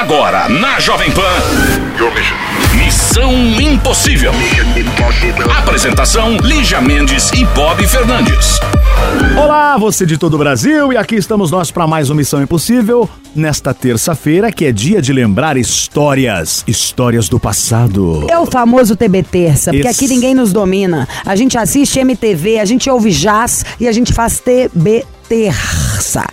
Agora, na Jovem Pan. Missão Impossível. Apresentação: Lígia Mendes e Bob Fernandes. Olá, você de todo o Brasil, e aqui estamos nós para mais uma Missão Impossível, nesta terça-feira, que é dia de lembrar histórias, histórias do passado. É o famoso TB Terça, porque Esse- aqui ninguém nos domina. A gente assiste MTV, a gente ouve jazz e a gente faz TB Terça.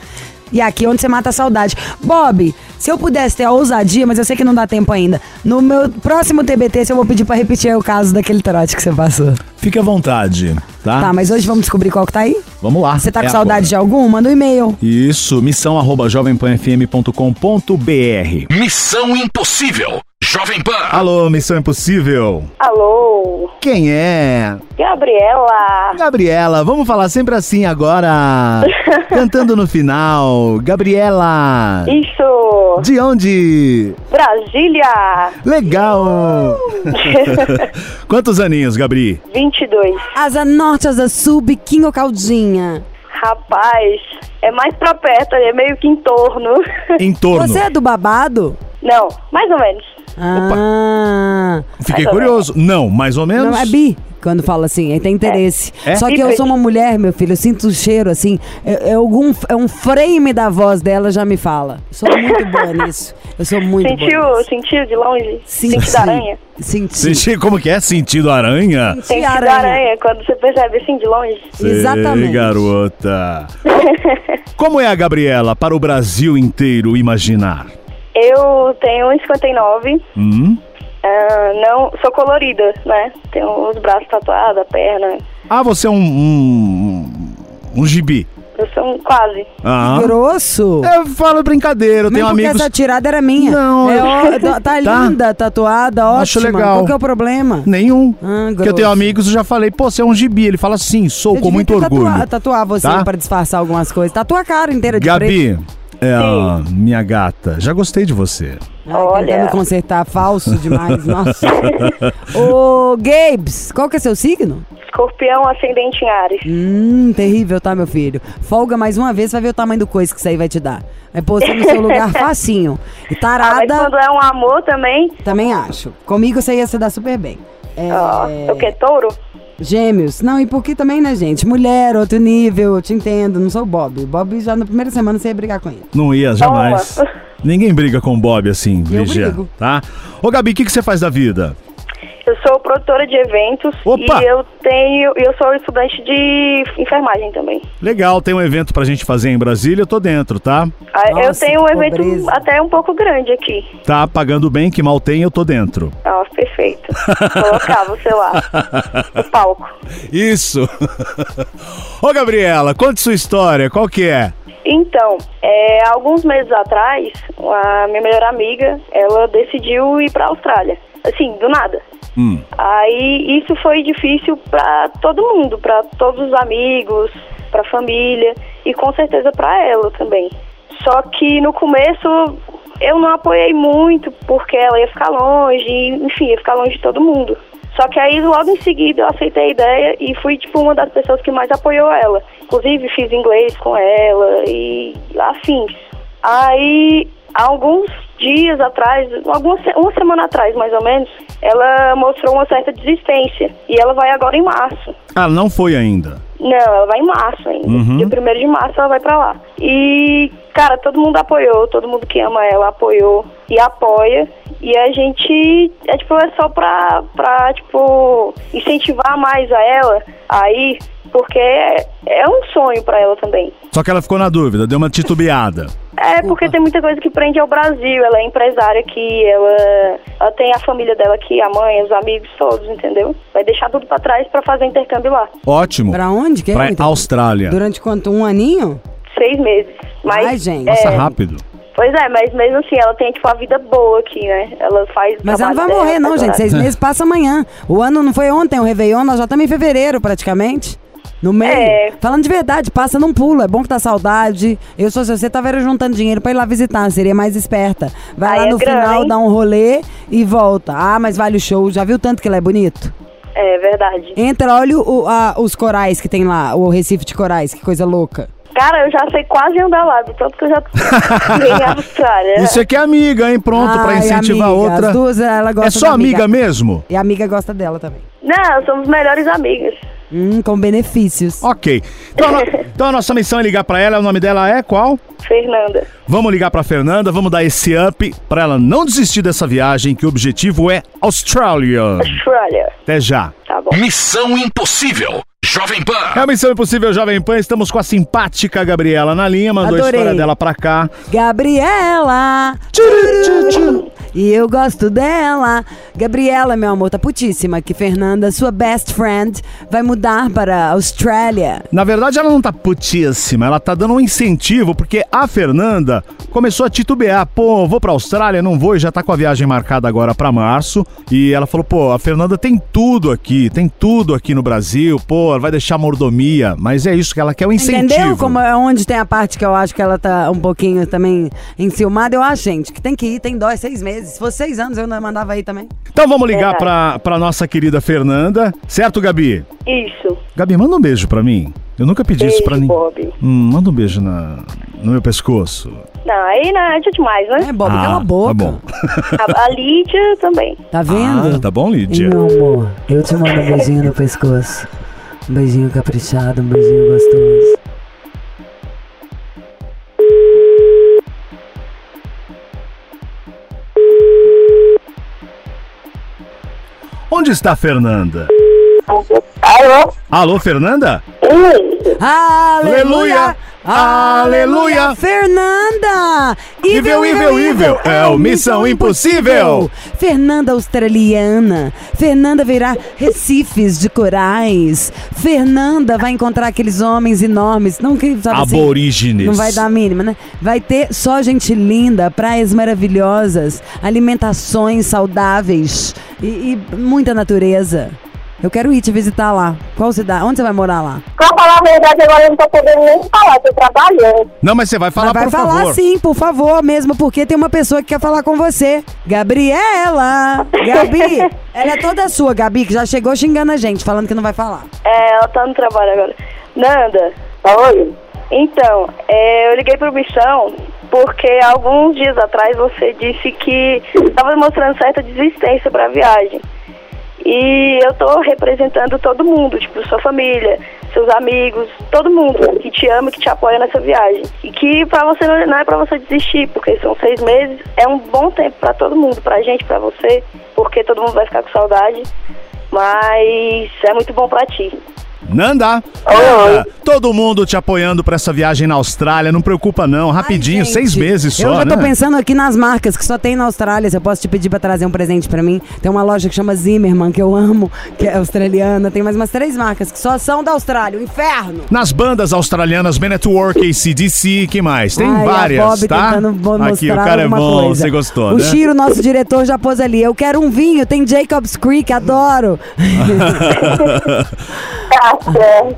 E aqui é onde você mata a saudade. Bob, se eu pudesse ter a ousadia, mas eu sei que não dá tempo ainda, no meu próximo TB Terça eu vou pedir pra repetir o caso daquele trote que você passou. Fique à vontade, tá? Tá, mas hoje vamos descobrir qual que tá aí? Vamos lá. Você tá com É saudade de algum? Manda um e-mail. Isso, missão arroba jovempanfm.com.br. Missão Impossível. Jovem Pan. Alô, Missão Impossível. Alô, Quem é? Gabriela. Gabriela, vamos falar sempre assim agora. Cantando no final. Gabriela. Isso, De onde? Brasília. Legal! Quantos aninhos, Gabri? 22. Asa Norte, Asa Sul, Biquinho ou Caldinha? Rapaz, é mais pra perto, é meio que em torno. Em torno. Você é do babado? Não, mais ou menos. Ah. Fiquei Mais ou curioso. Não, mais ou menos. Não, é bi. Quando fala assim, aí tem interesse. É? Só que eu sou uma mulher, meu filho, eu sinto o cheiro, assim. É, é algum, é um frame da voz dela já me fala. Sou muito boa nisso. Eu sou muito Sentiu, boa nisso. sentiu de longe? Senti. Sentido aranha? Senti. Senti como que é? Sentido aranha? Senti Sentido aranha. aranha. quando você percebe assim de longe. Exatamente. Ei, garota. Como é a Gabriela para o Brasil inteiro imaginar? Eu tenho 1,59. Hum? ah, não, sou colorida, né? Tenho os braços tatuados, a perna. Ah, você é um. um, um gibi. Eu sou um quase. Ah. Grosso. Eu falo brincadeira, eu Mesmo tenho porque amigos. essa tirada era minha. Não, É, eu- ó, tá, tá Tá. linda, tatuada, ótima. Acho legal. Qual que é o problema? Nenhum. Ah, Porque eu tenho amigos, eu já falei, pô, você é um gibi. Ele fala sim, sou, Você com muito orgulho. Tatuar, tatuar você Tá? pra disfarçar algumas coisas. Tatua a cara inteira de preto. É, minha gata, já gostei de você. Olha. Tentando consertar, falso demais, nossa. Ô, Gabes, qual que é seu signo? Escorpião ascendente em Ares. Hum, terrível, tá, meu filho? Folga mais uma vez, vai ver o tamanho do coisa que isso aí vai te dar. Vai pôr você no seu lugar facinho. E Ah, mas tarada, quando é um amor também, também acho. Comigo você ia se dar super bem. É, ó, o que? Touro? Gêmeos. Não, e porque também, né, gente? Mulher, outro nível, eu te entendo. Não sou o Bob. O Bob já na primeira semana você ia brigar com ele. Não ia, jamais. Toma. Ninguém briga com o Bob assim, Eu Ligia, brigo. tá? Ô, Gabi, o que, que você faz da vida? Eu produtora de eventos Opa! e eu tenho, eu sou estudante de enfermagem também. Legal, tem um evento pra gente fazer em Brasília, eu tô dentro, tá? Ah, eu Nossa, tenho um evento pobreza. até um pouco grande aqui. Tá pagando bem, que mal tem, eu tô dentro. Nossa, perfeito. Colocar você lá no palco. Isso! Ô, Gabriela, conte sua história, qual que é? Então, é, alguns meses atrás, a minha melhor amiga, ela decidiu ir pra Austrália. Assim, do nada. Hum. Aí isso foi difícil pra todo mundo, pra todos os amigos, pra família e com certeza pra ela também. Só que no começo eu não apoiei muito porque ela ia ficar longe, enfim, ia ficar longe de todo mundo. Só que aí logo em seguida eu aceitei a ideia e fui tipo uma das pessoas que mais apoiou ela. Inclusive fiz inglês com ela e afins. Aí há alguns dias atrás, algumas, uma semana atrás mais ou menos, ela mostrou uma certa desistência. E ela vai agora em março. Ah, não foi ainda. Não, ela vai em março ainda. Uhum. Dia 1 de março ela vai pra lá. E, cara, todo mundo apoiou, todo mundo que ama ela apoiou e apoia. E a gente, é tipo, é só pra, pra tipo, incentivar mais a ela aí, porque é, é um sonho pra ela também. Só que ela ficou na dúvida, deu uma titubeada. É, porque tem muita coisa que prende ao Brasil. Ela é empresária aqui, ela, ela tem a família dela aqui, a mãe, os amigos todos, entendeu? Vai deixar tudo pra trás pra fazer intercâmbio lá. Ótimo. Pra onde que é? Pra Então, Austrália. Durante quanto? Um aninho? Seis meses. Mas, Ai, gente. é, Passa rápido. Pois é, mas mesmo assim, ela tem, tipo, a vida boa aqui, né? Ela faz. Mas ela não vai morrer, não, gente. Seis meses passa amanhã. O ano não foi ontem, o Réveillon, nós já estamos em fevereiro, praticamente. No meio. É. Falando de verdade, passa num pulo. É bom que dá saudade. Eu, se fosse você, tava era juntando dinheiro pra ir lá visitar. Seria mais esperta. Vai Aí lá é no grana, final, dá um rolê e volta. Ah, mas vale o show. Já viu tanto que ele é bonito? É verdade. Entra, olha o- a- os corais que tem lá, o Recife de Corais, que coisa louca. Cara, eu já sei quase andar lá, do tanto que eu já cheguei em Austrália. Você que é amiga, hein? Pronto, pra Ai, incentivar amiga, outra. As duas, ela gosta É só da amiga mesmo? E a amiga gosta dela também. Não, somos melhores amigas. Hum, com benefícios. Ok. Então, a então a nossa missão é ligar pra ela. O nome dela é qual? Fernanda. Vamos ligar pra Fernanda, vamos dar esse up pra ela não desistir dessa viagem, que o objetivo é Austrália. Austrália. Até já. Tá bom. Missão Impossível. Jovem É Pan. a Missão Impossível Jovem Pan, estamos com a simpática Gabriela na linha, mandou a Adorei. história dela pra cá. Gabriela! Tchururu. E eu gosto dela. Gabriela, meu amor, tá putíssima que Fernanda, sua best friend, vai mudar para a Austrália. Na verdade, ela não tá putíssima, ela tá dando um incentivo, porque a Fernanda começou a titubear. Pô, vou pra Austrália, não vou, e já tá com a viagem marcada agora pra março. E ela falou, pô, a Fernanda tem tudo aqui, tem tudo aqui no Brasil, pô, ela vai deixar mordomia. Mas é isso que ela quer, um incentivo. Entendeu? Como é onde tem a parte que eu acho que ela tá um pouquinho também enciumada. Eu acho, gente, que tem que ir, tem dó, é seis meses. Se fosse seis anos, eu não mandava ir também. Então vamos ligar Verdade. pra, pra nossa querida Fernanda. Certo, Gabi? Isso. Gabi, manda um beijo pra mim. Eu nunca pedi isso Beijo, pra ninguém. Bob. Hum, manda um beijo na, no meu pescoço. Não, aí não é demais, né? É, Bob, Ah, cala a boca. tá bom. A, a Lídia também. Tá vendo? Ah, tá bom, Lídia? Meu amor, eu te mando um beijinho no pescoço. Um beijinho caprichado, um beijinho gostoso. Onde está a Fernanda? Alô? Alô, Fernanda? Aleluia! Aleluia! Fernanda! Evil, evil, evil! É o Missão Impossível! Fernanda australiana. Fernanda verá recifes de corais. Fernanda vai encontrar aqueles homens enormes. Não que sabe assim, Aborígenes. Não vai dar a mínima, né? Vai ter só gente linda, praias maravilhosas, alimentações saudáveis e, e muita natureza. Eu quero ir te visitar lá. Qual cidade? Onde você vai morar lá? Pra falar a verdade, agora eu não tô podendo nem falar, tô trabalhando. Não, mas você vai falar, Mas vai por falar favor. sim, por favor, mesmo porque tem uma pessoa que quer falar com você. Gabriela! Gabi! ela é toda sua, Gabi, que já chegou xingando a gente, falando que não vai falar. É, ela tá no trabalho agora. Nanda, Oi? então, é, eu liguei pro Missão porque alguns dias atrás você disse que estava mostrando certa desistência pra viagem. E eu tô representando todo mundo, tipo, sua família, seus amigos, todo mundo que te ama, que te apoia nessa viagem. E que pra você não, não é pra você desistir, porque são seis meses, é um bom tempo pra todo mundo, pra gente, pra você, porque todo mundo vai ficar com saudade. Mas é muito bom pra ti. Nanda! Nanda, Todo mundo te apoiando pra essa viagem na Austrália. Não preocupa não, rapidinho, Ai, gente, seis meses só, Eu já tô né? pensando aqui nas marcas que só tem na Austrália. Se eu posso te pedir pra trazer um presente pra mim. Tem uma loja que chama Zimmerman, que eu amo, que é australiana. Tem mais umas três marcas que só são da Austrália. O inferno! Nas bandas australianas, Man at Work, ACDC, que mais? Tem Ai, várias, a Bob tá? Aqui, o cara é bom, coisa. você gostou, O né? Chiro, nosso diretor, já pôs ali. Eu quero um vinho, tem Jacob's Creek, adoro. Tá amiga.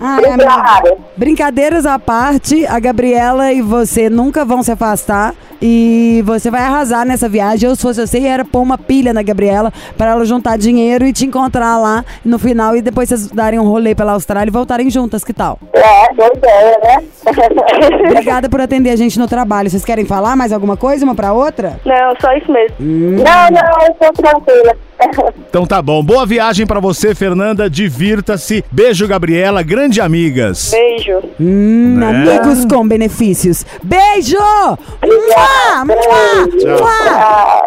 Obrigada. Brincadeiras à parte, a Gabriela e você nunca vão se afastar e você vai arrasar nessa viagem. Eu, se fosse você, ia pôr uma pilha na Gabriela para ela juntar dinheiro e te encontrar lá no final e depois vocês darem um rolê pela Austrália e voltarem juntas, que tal? É, boa ideia, né? Obrigada por atender a gente no trabalho. Vocês querem falar mais alguma coisa uma pra outra? Não, só isso mesmo. não, não, eu tô tranquila. Então tá bom. Boa viagem pra você, Fernanda. Divirta-se. Beijo, Gabriela. Grande amigas. Beijo. Hum, Né? amigos com benefícios. Beijo!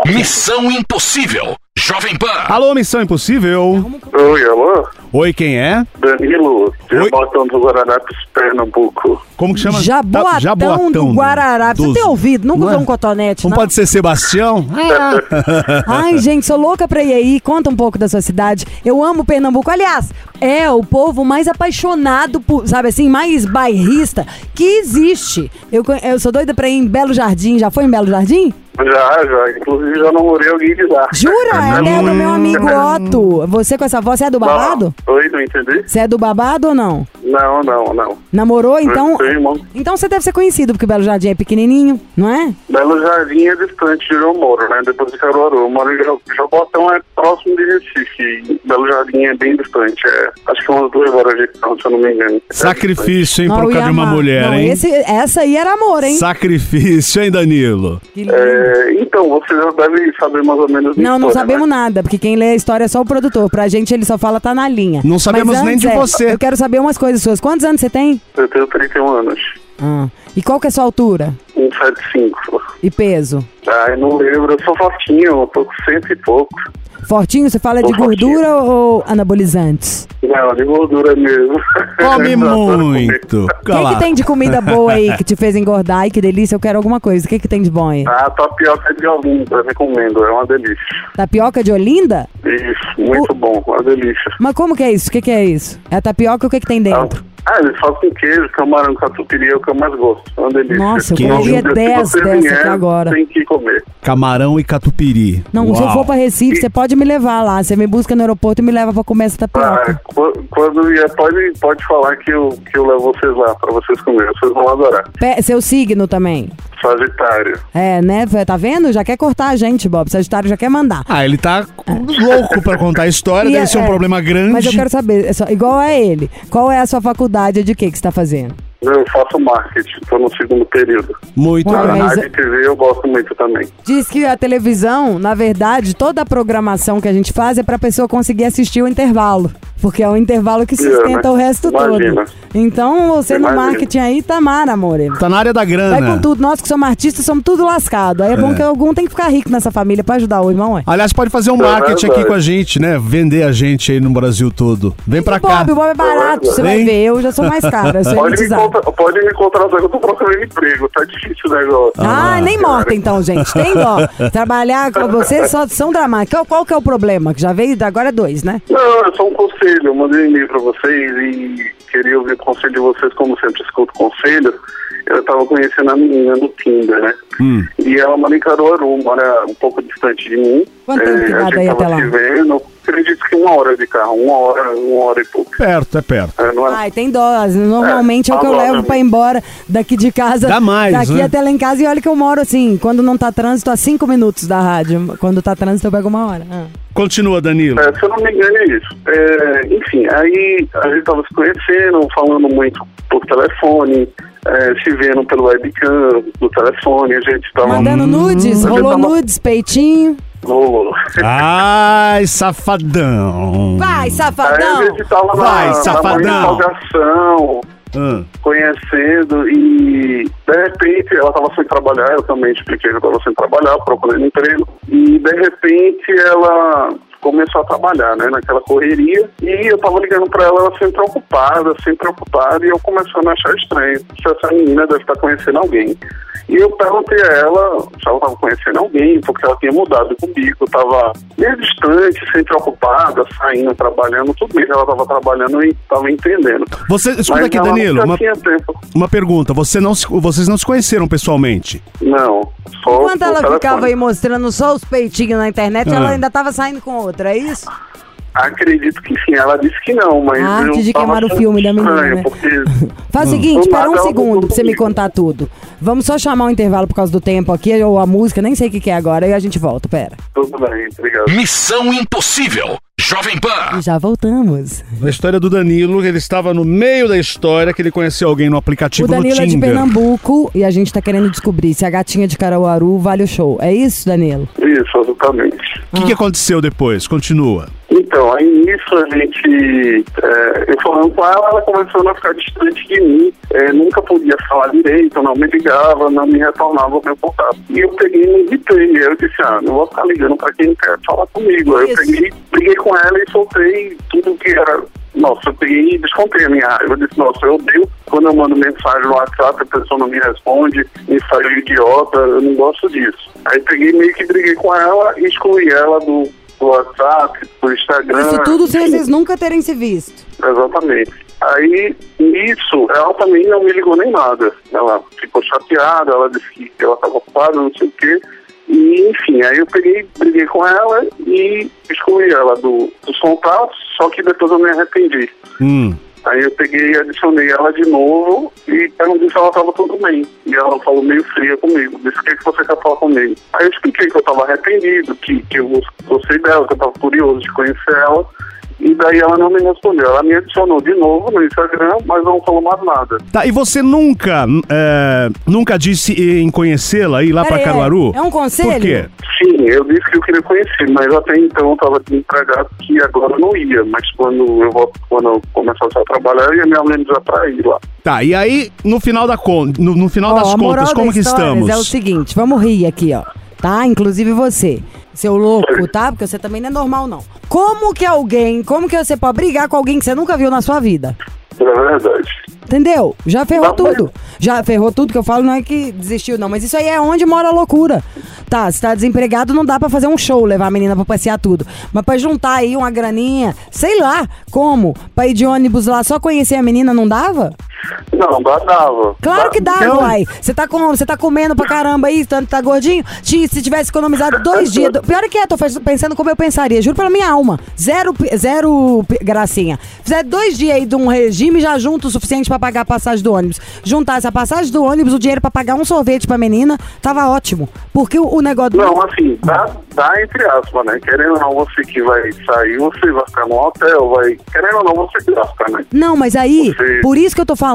Missão Impossível. Jovem Pan. Alô, Missão Impossível. Oi, alô? Oi, quem é? Danilo. Jabotão do Guararapes, Pernambuco. Como que chama? Jaboatão, Tá- Jaboatão do Guararapes. Você dos- tem ouvido? Nunca usou é? um cotonete, Não não? pode ser Sebastião? Ai, gente, sou louca pra ir aí. Conta um pouco da sua cidade. Eu amo Pernambuco. Aliás, é o povo mais apaixonado por, sabe assim, mais bairrista que existe. Eu, eu sou doida pra ir em Belo Jardim. Já foi em Belo Jardim? Já, já. Inclusive já namorei alguém de lá. Jura? Ela é do meu amigo Otto. Você com essa voz, você é do babado? Não. Oi, não entendi? Você é do babado ou não? Não, não, não. Namorou, então? Meu irmão. Então você deve ser conhecido, porque Belo Jardim é pequenininho, não é? Belo Jardim é distante de onde eu moro, né? Depois de Caruaru. Eu moro em Ja- Jabotão, é próximo de Recife. Belo Jardim é bem distante. É, acho que umas duas horas de carro, se eu não me engano. É Sacrifício, hein, Não, por causa de uma mulher, não, hein? esse- essa aí era amor, hein? Sacrifício, hein, Danilo? Que lindo. É, então, você já deve saber mais ou menos Não, não história, sabemos né? nada, porque quem lê a história é só o produtor. Pra gente ele só fala tá na linha. Não sabemos Mas nem antes, de é, você. Eu quero saber umas coisas suas. Quantos anos você tem? Eu tenho 31 anos. Ah. E qual que é a sua altura? 175. E peso? Ai, não lembro. Eu sou fortinho, eu tô com cento e pouco. Fortinho, você fala de Tô fortinho. gordura ou anabolizantes? Não, de gordura mesmo. Come muito. O que, que tem de comida boa aí que te fez engordar? Ai, que delícia, eu quero alguma coisa. O que, que tem de bom aí? A tapioca de Olinda, recomendo. É uma delícia. Tapioca de Olinda? Isso, muito bom. Uma delícia. Mas como que é isso? O que, que é isso? É a tapioca, o que, que tem dentro? Ah, eles fazem com queijo, camarão, catupiry é o que eu mais gosto. É uma delícia. Nossa, eu comeria Um dia, se 10 você dessa vier, aqui agora. Tem que comer. Camarão e catupiry. Não, se eu Uau. for pra Recife, você pode me levar lá. Você me busca no aeroporto e me leva pra comer essa Ah, tapioca. qu- quando vier, pode, pode falar que eu, que eu levo vocês lá pra vocês comerem. Vocês vão adorar. Pe- Seu signo também. Sagitário. É, né? Tá vendo? Já quer cortar a gente, Bob. Sagitário já quer mandar. Ah, ele tá louco pra contar a história, E deve é- ser um é, problema grande. Mas eu quero saber, é só- igual a ele, qual é a sua faculdade de que que você tá fazendo? Eu faço marketing, tô no segundo período. Muito Ué, bem. mas- Rádio e TV eu gosto muito também. Diz que a televisão, na verdade, toda a programação que a gente faz é pra pessoa conseguir assistir o intervalo. Porque é o intervalo que sustenta né? o resto Imagina. todo. Então, você no Imagina. marketing aí tá mara, amor. Tá na área da Vai grana. com tudo. Nós que somos artistas somos tudo lascado. Aí é, bom que algum tem que ficar rico nessa família pra ajudar o irmão, ué. Aliás, pode fazer um É marketing aqui com a gente, né? Vender a gente aí no Brasil todo. Vem pra cá. Bob, o Bob é barato, você vai ver. Eu já sou mais cara, eu sou Pode me, elitizada. Contra, pode me contratar, eu tô procurando emprego, tá difícil o negócio. Ah, nem cara. morta então, gente. Tem dó. Trabalhar com vocês só são dramáticos. Qual, qual que é o problema? Que já veio, agora é dois, né? Não, é só um conselho. Eu mandei um e-mail pra vocês e queria ouvir o conselho de vocês, como sempre escuto conselho. Eu tava conhecendo a menina no Tinder, né? Hum. E ela mora em Caruaru, mora um pouco distante de mim. Quanto tempo que a dá gente daí tava até lá? se vendo, acredito que uma hora de carro, uma hora, uma hora e pouco. Perto, é perto. É, não é? Ai, tem dó. Normalmente é, o que eu agora, levo pra ir embora daqui de casa. Dá mais, Daqui né? até lá em casa. E olha que eu moro assim, quando não tá trânsito, a cinco minutos da rádio. Quando tá trânsito, eu pego uma hora. Ah. Continua, Danilo. É, se eu não me engano, é isso. É, enfim, aí a gente tava se conhecendo, falando muito por telefone, é, se vendo pelo webcam do telefone, a gente tava. Mandando nudes, gente rolou tava- nudes, peitinho. Rolou. Ai, safadão. Vai, Aí a safadão! gente tava Vai, na, safadão. na Ah, conhecendo e de repente ela estava sem trabalhar, eu também expliquei que eu estava sem trabalhar, procurando emprego e de repente ela começou a trabalhar, né, naquela correria e eu tava ligando para ela, ela sempre ocupada, sempre ocupada e eu começando a achar estranho se essa menina deve estar conhecendo alguém. E eu perguntei a ela se ela estava conhecendo alguém, porque ela tinha mudado comigo, estava meio distante, sempre ocupada, saindo, trabalhando, tudo bem que ela estava trabalhando e estava entendendo. Você, escuta Mas aqui, Danilo, uma, uma pergunta. Você não, se- vocês não se conheceram pessoalmente? Não, só Enquanto ela telefone. ficava aí mostrando só os peitinhos na internet, Ah. ela ainda tava saindo com outra, é isso? Acredito que sim, ela disse que não, mas Ah, antes de queimar o filme da menina, estranho, né? porque Faz o Hum. seguinte, espera um segundo pra você me contar tudo. Vamos só chamar um intervalo por causa do tempo aqui, ou a música, nem sei o que, que é agora, e a gente volta, pera. tudo bem, obrigado. Missão Impossível. Jovem Pan. E já voltamos. A história do Danilo, ele estava no meio da história que ele conheceu alguém no aplicativo o Danilo no é de. Pernambuco e a gente tá querendo descobrir se a gatinha de Caruaru vale o show. É isso, Danilo? Isso, exatamente. O que, que aconteceu depois? Continua. Então, aí nisso a gente, é, eu falando com ela, ela começou a ficar distante de mim, é, nunca podia falar direito, não me ligava, não me retornava o meu contato. E eu peguei e me irritei, eu disse, ah, não vou ficar ligando pra quem quer falar comigo. Aí eu peguei, briguei com ela e soltei tudo que era. Nossa, eu peguei e descontei a minha raiva. Eu disse, nossa, eu odeio quando eu mando mensagem no WhatsApp, a pessoa não me responde, me de idiota, eu não gosto disso. Aí peguei meio que briguei com ela e excluí ela do, do WhatsApp, do Instagram. Isso tudo sem vocês nunca terem se visto. Exatamente. Aí, nisso, ela também não me ligou nem nada. Ela ficou chateada, ela disse que ela estava ocupada, não sei o quê. E, enfim, aí eu peguei, briguei com ela e excluí ela do, dos contatos, só que depois eu me arrependi. Hum. Aí eu peguei e adicionei ela de novo e perguntei se ela estava tudo bem. E ela falou meio fria comigo. Disse, o que, que você quer falar comigo? Aí eu expliquei que eu estava arrependido, que, que eu gostei dela, que eu estava curioso de conhecer ela. E daí ela não me respondeu. Ela me adicionou de novo no Instagram, mas não falou mais nada. Tá, e você nunca, é, nunca disse em conhecê-la ir lá é- Caruaru? é um conselho? Por quê? Sim, eu disse que eu queria conhecer, mas até então eu estava empregado que agora eu não ia. Mas quando eu, volto, quando eu começasse a trabalhar, eu ia me organizar para ir lá. Tá, e aí, no final, da con no, no final Ó, das contas, da como que estamos? É o seguinte, vamos rir aqui, ó. Tá? Inclusive você. Seu louco, tá? Porque você também não é normal, não. Como que alguém, como que você pode brigar com alguém que você nunca viu na sua vida? É verdade. Entendeu? Já ferrou Não, tudo. Já ferrou tudo que eu falo, não é que desistiu, não. Mas isso aí é onde mora a loucura. Tá, se tá desempregado, não dá pra fazer um show, levar a menina pra passear tudo. Mas pra juntar aí uma graninha, sei lá, como? Pra ir de ônibus lá só conhecer a menina, não dava? Não, dava. Claro que dá, Então- uai. Você tá, com, você tá comendo pra caramba aí, tanto tá gordinho. Se tivesse economizado dois dias. do- Pior é que é, tô pensando como eu pensaria. Juro pela minha alma. Zero, zero gracinha. Fizer dois dias aí de um regime já junto o suficiente pra pagar a passagem do ônibus. Juntasse a passagem do ônibus, o dinheiro pra pagar um sorvete pra menina, tava ótimo. Porque o, o negócio do. Não, assim, dá, dá entre aspas, né? Querendo ou não, você que vai sair, você vai ficar no hotel, vai. Querendo ou não, você que gasta, né? Não, mas aí, Você- por isso que eu tô falando,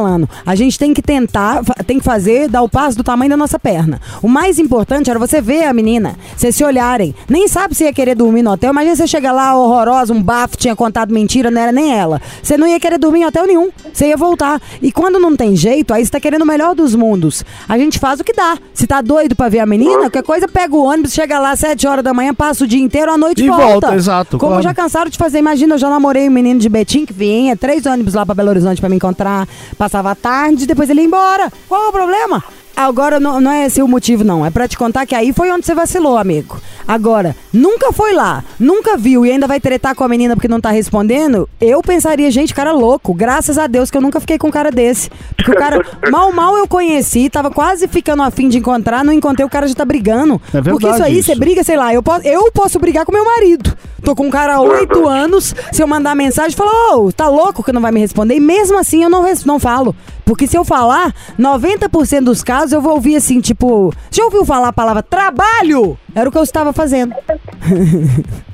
a gente tem que tentar, tem que fazer, dar o passo do tamanho da nossa perna. O mais importante era você ver a menina, vocês se olharem. Nem sabe se ia querer dormir no hotel, imagina você chegar lá horrorosa, um bafo, tinha contado mentira, não era nem ela. Você não ia querer dormir em hotel nenhum, você ia voltar. E quando não tem jeito, aí você tá querendo o melhor dos mundos. A gente faz o que dá. Se tá doido pra ver a menina, qualquer coisa, pega o ônibus, chega lá às 7 horas da manhã, passa o dia inteiro, à noite E volta. volta, exato, Como claro. já cansaram de fazer. Imagina, eu já namorei um menino de Betim que vinha, três ônibus lá pra Belo Horizonte pra me encontrar, passava a tarde, depois ele ia embora. Qual o problema? Agora não, não é esse o motivo, não. É pra te contar que aí foi onde você vacilou, amigo. Agora, nunca foi lá, nunca viu e ainda vai tretar com a menina porque não tá respondendo. Eu pensaria, gente, cara louco. Graças a Deus que eu nunca fiquei com um cara desse. Porque o cara, mal, mal eu conheci, tava quase ficando afim de encontrar, não encontrei, o cara já tá brigando. É verdade porque isso aí, você briga, sei lá, eu posso, eu posso brigar com meu marido. Tô com um cara há oito anos, se eu mandar mensagem, fala, ô, tá louco que não vai me responder? E mesmo assim eu não, não falo. Porque se eu falar, 90% dos casos eu vou ouvir assim, tipo, já ouviu falar a palavra trabalho? Era o que eu estava fazendo.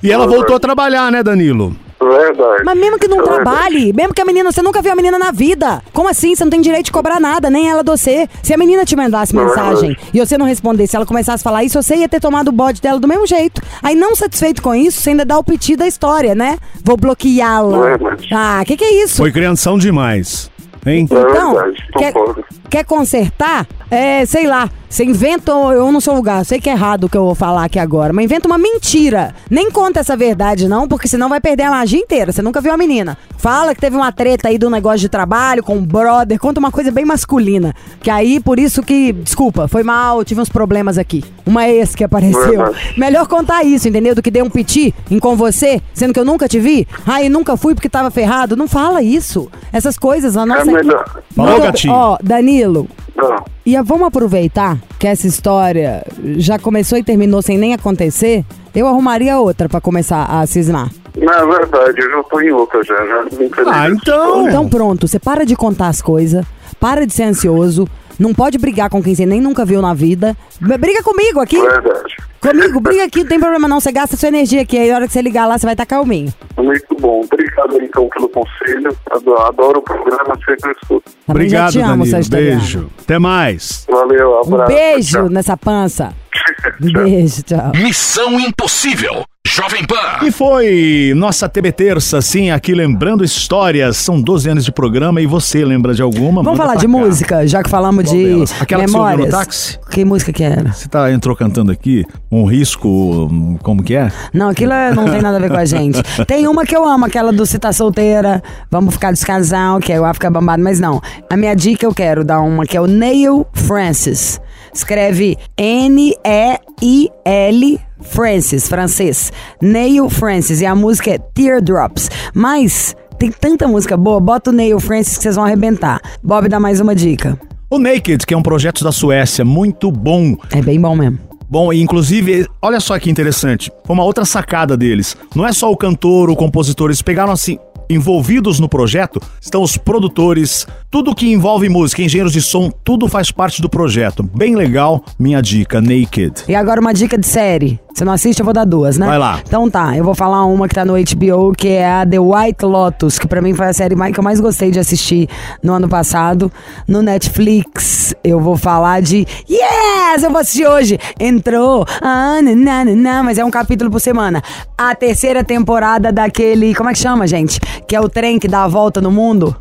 E ela voltou a trabalhar, né, Danilo? Verdade. Mas mesmo que não É verdade. trabalhe, mesmo que a menina, você nunca viu a menina na vida. Como assim? Você não tem direito de cobrar nada, nem ela de você. Se a menina te mandasse mensagem verdade. e você não respondesse, ela começasse a falar isso, você ia ter tomado o bode dela do mesmo jeito. Aí, não satisfeito com isso, você ainda dá o piti da história, né? Vou bloqueá-la. Ah, que que é isso? Foi crianção demais. Hein? Então, verdade, quer, quer consertar? É, sei lá, você inventa, eu não sou lugar, sei que é errado o que eu vou falar aqui agora, mas inventa uma mentira. Nem conta essa verdade não, porque senão vai perder a magia inteira, você nunca viu a menina. Fala que teve uma treta aí do negócio de trabalho com um brother, conta uma coisa bem masculina. Que aí, por isso que, desculpa, foi mal, tive uns problemas aqui. Uma ex que apareceu. Verdade. Melhor contar isso, entendeu? Do que dei um piti em com você, sendo que eu nunca te vi. Ai, nunca fui porque tava ferrado. Não fala isso. Essas coisas, a nossa... Melhor. Falou, gatinho. Ó, Danilo, e a- vamos aproveitar que essa história já começou e terminou sem nem acontecer. Eu arrumaria outra pra começar a cismar. Não, é verdade, eu já tô em outra já. já Ah, então. Então pronto, você para de contar as coisas, para de ser ansioso, não pode brigar com quem você nem nunca viu na vida. Briga comigo aqui. Verdade. Comigo, briga aqui, não tem problema não. Você gasta sua energia aqui. Aí a hora que você ligar lá, você vai estar calminho. Muito bom. Obrigado, então, pelo conselho. Adoro, adoro o programa, sempre escuto. Também Obrigado, já te amo, Danilo. Beijo. Até mais. Valeu, Um abraço. beijo Tchau. nessa pança. Um beijo, tchau. Missão Impossível. Jovem Pan. E foi nossa TB Terça, sim, aqui lembrando histórias. São 12 anos de programa e você lembra de alguma? Vamos falar de cá. música, já que falamos Qual de delas? Aquela que você ouviu no memórias. táxi? Que música que era? Você tá, entrou cantando aqui, um risco, como que é? Não, aquilo é- não tem nada a ver com a gente. Tem uma que eu amo, aquela do Se Tá Solteira, Vamos Ficar Descasal, que é o África Bambado, mas não. A minha dica eu quero dar uma que é o Neil Francis. Escreve N-E-I-L Francis, francês. Neil Francis. E a música é Teardrops. Mas tem tanta música boa, bota o Neil Francis que vocês vão arrebentar. Bob dá mais uma dica. O Naked, que é um projeto da Suécia, muito bom. É bem bom mesmo. Bom, e inclusive, olha só que interessante. Foi uma outra sacada deles. Não é só o cantor, o compositor, eles pegaram assim. Envolvidos no projeto estão os produtores, tudo que envolve música, engenheiros de som, tudo faz parte do projeto. Bem legal, minha dica, Naked. E agora uma dica de série. Você não assiste, eu vou dar duas, né? Vai lá. Então tá, eu vou falar uma que tá no HBO, que é a The White Lotus, que pra mim foi a série mais- que eu mais gostei de assistir no ano passado. No Netflix, eu vou falar de Yes! Eu vou assistir hoje. Entrou. Ah, nananana, mas é um capítulo por semana. A terceira temporada daquele. Como é que chama, gente? Que é o trem que dá a volta no mundo.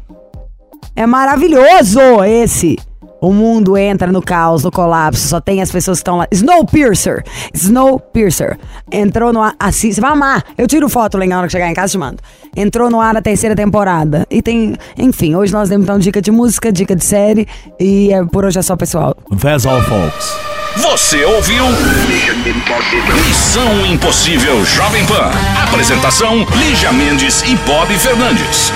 É maravilhoso esse. O mundo entra no caos, no colapso, só tem as pessoas que estão lá. Snowpiercer! Snowpiercer. Entrou no ar. Assim, você vai amar. Eu tiro foto lá na hora que chegar em casa e te mando. Entrou no ar a terceira temporada. E tem. Enfim, hoje nós demos então dica de música, dica de série. E é, por hoje é só, pessoal. That's all, folks. Você ouviu? Missão Impossível Jovem Pan. Apresentação: Lígia Mendes e Bob Fernandes.